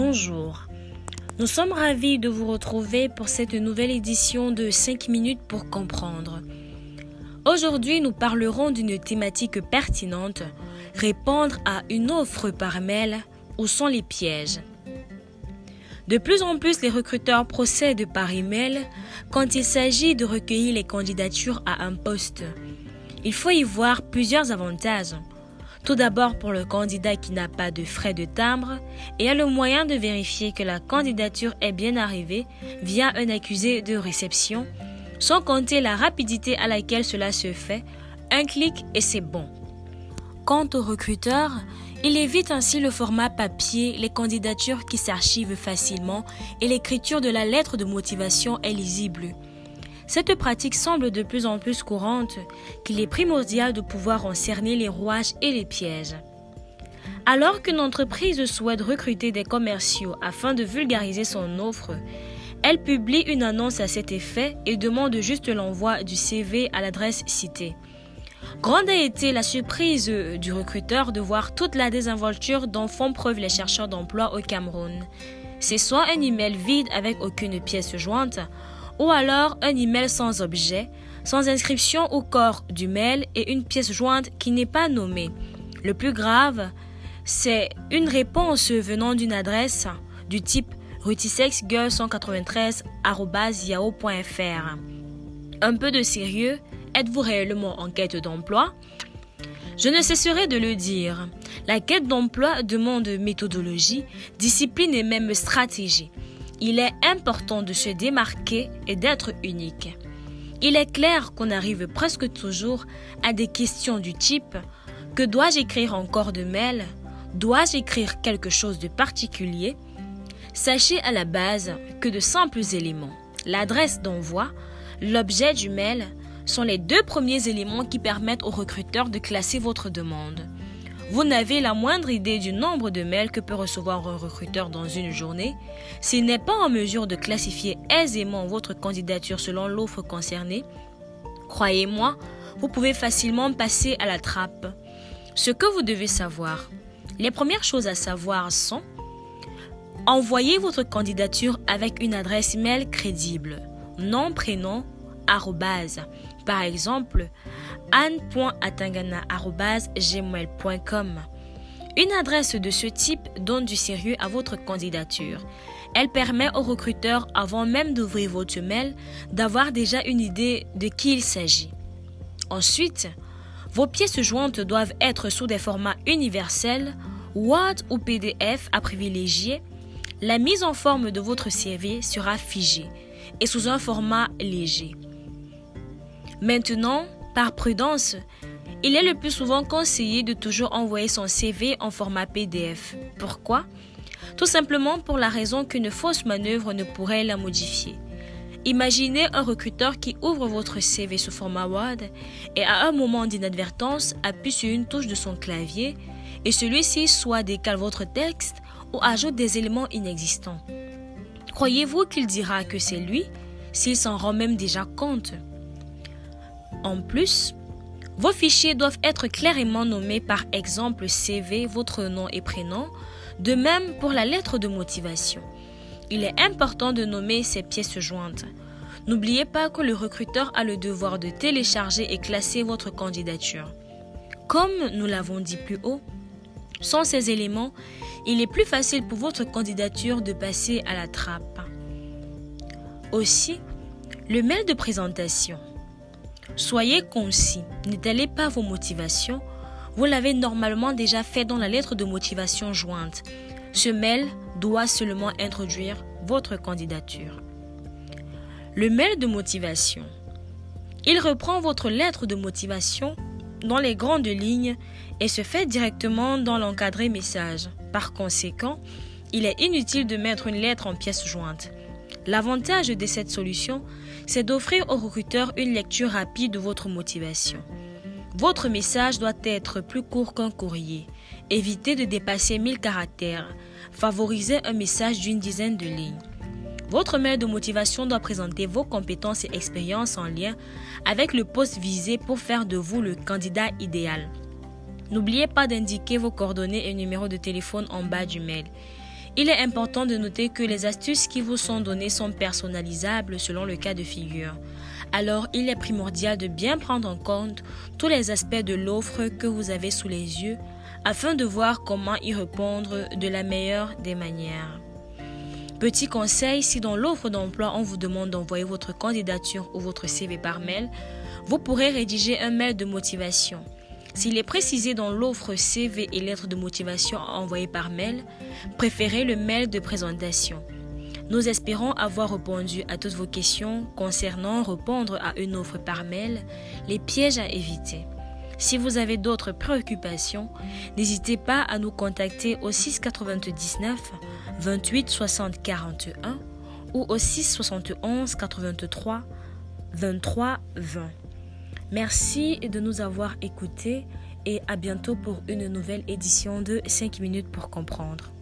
Bonjour. Nous sommes ravis de vous retrouver pour cette nouvelle édition de 5 minutes pour comprendre. Aujourd'hui, nous parlerons d'une thématique pertinente, répondre à une offre par mail, où sont les pièges. De plus en plus, les recruteurs procèdent par email quand il s'agit de recueillir les candidatures à un poste. Il faut y voir plusieurs avantages. Tout d'abord pour le candidat qui n'a pas de frais de timbre et a le moyen de vérifier que la candidature est bien arrivée via un accusé de réception, sans compter la rapidité à laquelle cela se fait, un clic et c'est bon. Quant au recruteur, il évite ainsi le format papier, les candidatures qui s'archivent facilement et l'écriture de la lettre de motivation est lisible. Cette pratique semble de plus en plus courante qu'il est primordial de pouvoir en cerner les rouages et les pièges. Alors qu'une entreprise souhaite recruter des commerciaux afin de vulgariser son offre, elle publie une annonce à cet effet et demande juste l'envoi du CV à l'adresse citée. Grande a été la surprise du recruteur de voir toute la désinvolture dont font preuve les chercheurs d'emploi au Cameroun. C'est soit un email vide avec aucune pièce jointe, ou alors un email sans objet, sans inscription au corps du mail et une pièce jointe qui n'est pas nommée. Le plus grave, c'est une réponse venant d'une adresse du type rutisexgirl193.yahoo.fr. Un peu de sérieux, êtes-vous réellement en quête d'emploi? Je ne cesserai de le dire. La quête d'emploi demande méthodologie, discipline et même stratégie il est important de se démarquer et d'être unique. Il est clair qu'on arrive presque toujours à des questions du type que dois-je écrire encore de mail? Dois-je écrire quelque chose de particulier? Sachez à la base que de simples éléments, l'adresse d'envoi, l'objet du mail, sont les deux premiers éléments qui permettent au recruteur de classer votre demande. Vous n'avez la moindre idée du nombre de mails que peut recevoir un recruteur dans une journée. S'il n'est pas en mesure de classifier aisément votre candidature selon l'offre concernée, croyez-moi, vous pouvez facilement passer à la trappe. Ce que vous devez savoir. Les premières choses à savoir sont envoyez votre candidature avec une adresse mail crédible, nom, prénom, arrobase. Par exemple, anne.atangana.gmail.com. Une adresse de ce type donne du sérieux à votre candidature. Elle permet au recruteur, avant même d'ouvrir votre mail, d'avoir déjà une idée de qui il s'agit. Ensuite, vos pièces jointes doivent être sous des formats universels, Word ou PDF à privilégier. La mise en forme de votre CV sera figée et sous un format léger. Maintenant, par prudence, il est le plus souvent conseillé de toujours envoyer son CV en format PDF. Pourquoi? Tout simplement pour la raison qu'une fausse manœuvre ne pourrait la modifier. Imaginez un recruteur qui ouvre votre CV sous format Word et à un moment d'inadvertance appuie sur une touche de son clavier et celui-ci soit décale votre texte ou ajoute des éléments inexistants. Croyez-vous qu'il dira que c'est lui s'il s'en rend même déjà compte? En plus, vos fichiers doivent être clairement nommés par exemple CV, votre nom et prénom, de même pour la lettre de motivation. Il est important de nommer ces pièces jointes. N'oubliez pas que le recruteur a le devoir de télécharger et classer votre candidature. Comme nous l'avons dit plus haut, sans ces éléments, il est plus facile pour votre candidature de passer à la trappe. Aussi, le mail de présentation. Soyez concis, n'étalez pas vos motivations. Vous l'avez normalement déjà fait dans la lettre de motivation jointe. Ce mail doit seulement introduire votre candidature. Le mail de motivation. Il reprend votre lettre de motivation dans les grandes lignes et se fait directement dans l'encadré message. Par conséquent, il est inutile de mettre une lettre en pièce jointe. L'avantage de cette solution, c'est d'offrir au recruteur une lecture rapide de votre motivation. Votre message doit être plus court qu'un courrier. Évitez de dépasser 1000 caractères. Favorisez un message d'une dizaine de lignes. Votre mail de motivation doit présenter vos compétences et expériences en lien avec le poste visé pour faire de vous le candidat idéal. N'oubliez pas d'indiquer vos coordonnées et numéros de téléphone en bas du mail. Il est important de noter que les astuces qui vous sont données sont personnalisables selon le cas de figure. Alors, il est primordial de bien prendre en compte tous les aspects de l'offre que vous avez sous les yeux afin de voir comment y répondre de la meilleure des manières. Petit conseil, si dans l'offre d'emploi on vous demande d'envoyer votre candidature ou votre CV par mail, vous pourrez rédiger un mail de motivation. S'il est précisé dans l'offre CV et lettre de motivation envoyée par mail, préférez le mail de présentation. Nous espérons avoir répondu à toutes vos questions concernant répondre à une offre par mail, les pièges à éviter. Si vous avez d'autres préoccupations, n'hésitez pas à nous contacter au 699 28 60 41 ou au 6 71 83 23 20. Merci de nous avoir écoutés et à bientôt pour une nouvelle édition de 5 minutes pour comprendre.